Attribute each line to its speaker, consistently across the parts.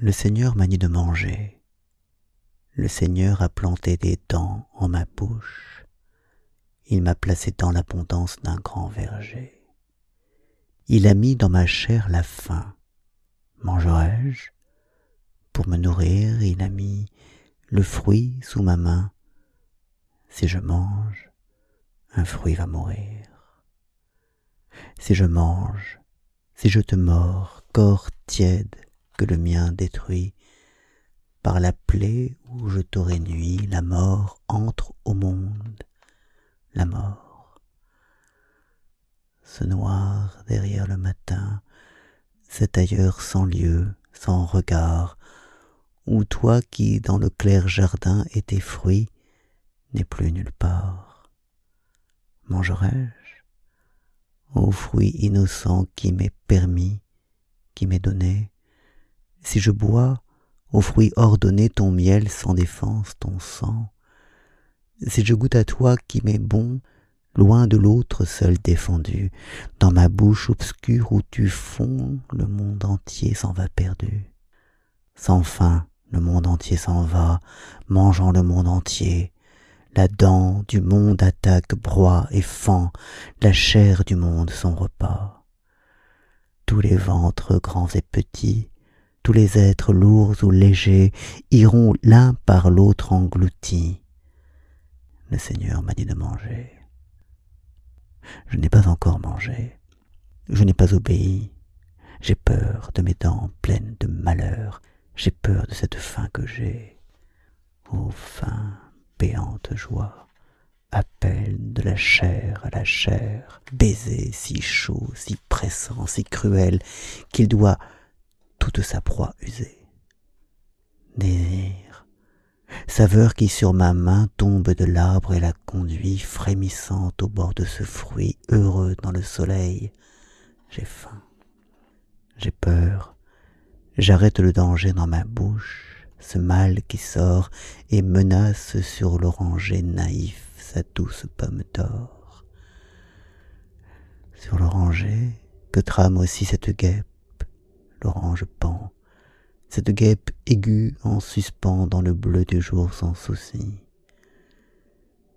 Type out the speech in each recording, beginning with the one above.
Speaker 1: Le Seigneur m'a dit de manger. Le Seigneur a planté des dents en ma bouche. Il m'a placé dans l'abondance d'un grand verger. Il a mis dans ma chair la faim. Mangerai-je? Pour me nourrir, il a mis le fruit sous ma main. Si je mange, un fruit va mourir. Si je mange, si je te mords, corps tiède que le mien détruit, par la plaie où je t'aurai nuit, la mort entre au monde, la mort. Ce noir derrière le matin, cet ailleurs sans lieu, sans regard, où toi qui dans le clair jardin et tes fruits n'es plus nulle part. Mangerai-je? Ô fruit innocent qui m'est permis, qui m'est donné, si je bois, aux fruits ordonnés ton miel sans défense, ton sang, si je goûte à toi qui m'es bon, loin de l'autre seul défendu, dans ma bouche obscure où tu fonds, le monde entier s'en va perdu. Sans fin, le monde entier s'en va, mangeant le monde entier. La dent du monde attaque, broie et fend, la chair du monde son repas. Tous les ventres grands et petits, tous les êtres lourds ou légers iront l'un par l'autre engloutis. Le Seigneur m'a dit de manger. Je n'ai pas encore mangé. Je n'ai pas obéi. J'ai peur de mes dents pleines de malheur. J'ai peur de cette faim que j'ai. Ô faim, béante joie, appel de la chair à la chair, baiser si chaud, si pressant, si cruel, qu'il doit sa proie user. Désir, saveur qui sur ma main tombe de l'arbre et la conduit frémissante au bord de ce fruit heureux dans le soleil. J'ai faim, j'ai peur, j'arrête le danger dans ma bouche, ce mal qui sort et menace sur l'oranger naïf sa douce pomme d'or. Sur l'oranger, que trame aussi cette guêpe, l'orange pend, cette guêpe aiguë en suspens dans le bleu du jour sans souci.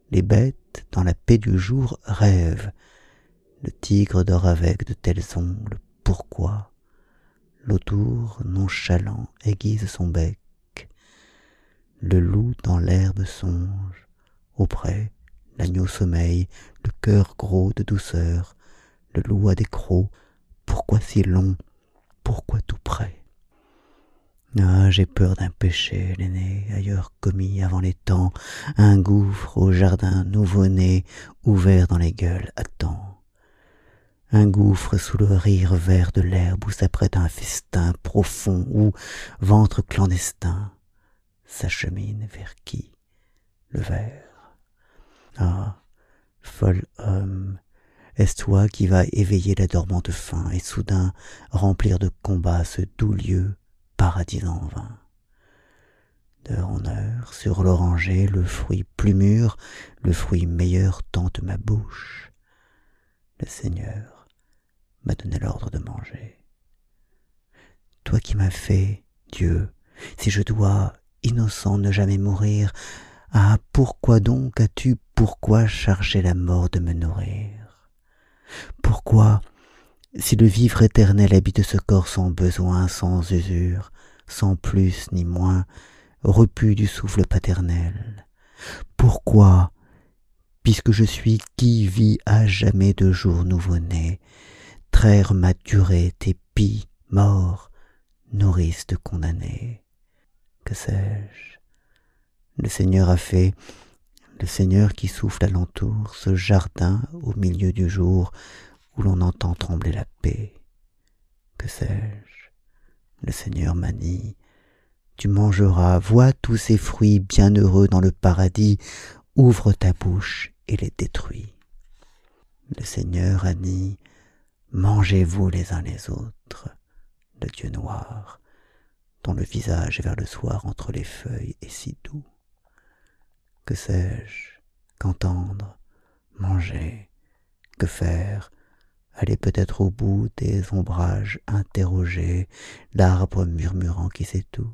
Speaker 1: Les bêtes, dans la paix du jour, rêvent. Le tigre dort avec de tels ongles. Pourquoi? L'autour, nonchalant, aiguise son bec. Le loup dans l'herbe songe. Auprès, l'agneau sommeille, le cœur gros de douceur. Le loup a des crocs. Pourquoi si long? Pourquoi tout près? Ah, j'ai peur d'un péché, l'aîné, ailleurs commis avant les temps, un gouffre au jardin nouveau-né, ouvert dans les gueules, attend. Un gouffre sous le rire vert de l'herbe où s'apprête un festin profond, où, ventre clandestin, s'achemine vers qui? Le verre. Ah, folle homme, est-ce toi qui vas éveiller la dormante faim et soudain remplir de combat ce doux lieu, paradis en vain? D'heure en heure, sur l'oranger, le fruit plus mûr, le fruit meilleur tente ma bouche. Le Seigneur m'a donné l'ordre de manger. Toi qui m'as fait, Dieu, si je dois, innocent, ne jamais mourir, ah, pourquoi donc as-tu, pourquoi chargé la mort de me nourrir? Pourquoi, si le vivre éternel habite ce corps sans besoin, sans usure, sans plus ni moins, repu du souffle paternel? Pourquoi, puisque je suis qui vit à jamais de jours nouveau-nés, traire ma durée, tes pis, morts, nourrice de condamnés? Que sais-je? Le Seigneur a fait le Seigneur qui souffle alentour, ce jardin au milieu du jour où l'on entend trembler la paix. Que sais-je? Le Seigneur manie. Tu mangeras, vois tous ces fruits bienheureux dans le paradis, ouvre ta bouche et les détruis. Le Seigneur a dit, mangez-vous les uns les autres, le Dieu noir, dont le visage vers le soir entre les feuilles est si doux. Que sais-je Qu'entendre Manger Que faire? Aller peut-être au bout des ombrages interrogés, l'arbre murmurant qui sait tout.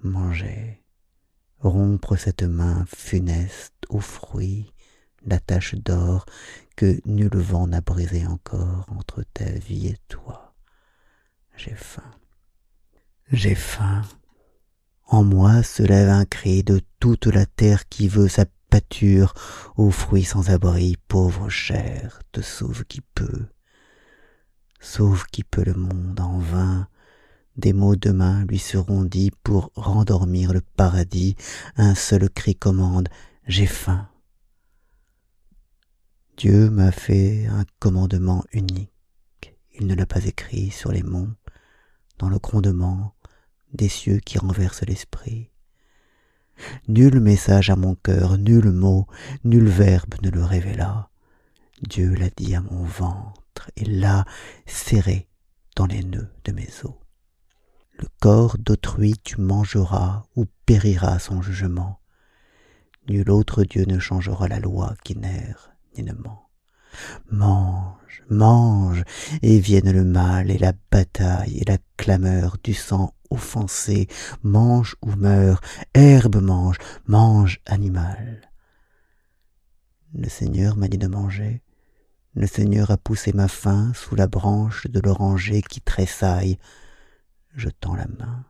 Speaker 1: Manger, rompre cette main funeste aux fruits, la tache d'or que nul vent n'a brisé encore entre ta vie et toi. J'ai faim. J'ai faim. En moi se lève un cri de toute la terre qui veut sa pâture aux fruits sans abri, pauvre chair, te sauve qui peut. Sauve qui peut le monde en vain. Des mots demain lui seront dits pour rendormir le paradis. Un seul cri commande, j'ai faim. Dieu m'a fait un commandement unique. Il ne l'a pas écrit sur les monts, dans le grondement des cieux qui renversent l'esprit. Nul message à mon cœur, nul mot, nul verbe ne le révéla. Dieu l'a dit à mon ventre et l'a serré dans les nœuds de mes os. Le corps d'autrui tu mangeras ou périra son jugement. Nul autre Dieu ne changera la loi qui n'erre ni ne ment. Mange, mange, et vienne le mal et la bataille et la clameur du sang offensé, mange ou meurs, herbe mange, mange animal. Le Seigneur m'a dit de manger, le Seigneur a poussé ma faim sous la branche de l'oranger qui tressaille. Je tends la main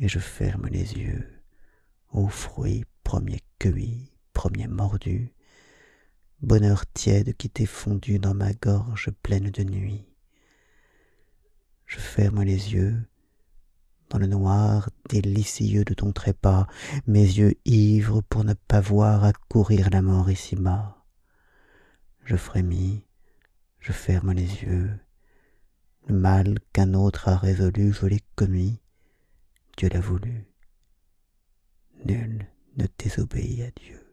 Speaker 1: et je ferme les yeux aux fruits premiers cueillis, premiers mordus, bonheur tiède qui t'est fondu dans ma gorge pleine de nuit. Je ferme les yeux dans le noir délicieux de ton trépas, mes yeux ivres pour ne pas voir accourir la mort ici-bas. Je frémis, je ferme les yeux. Le mal qu'un autre a résolu, je l'ai commis. Dieu l'a voulu. Nul ne désobéit à Dieu.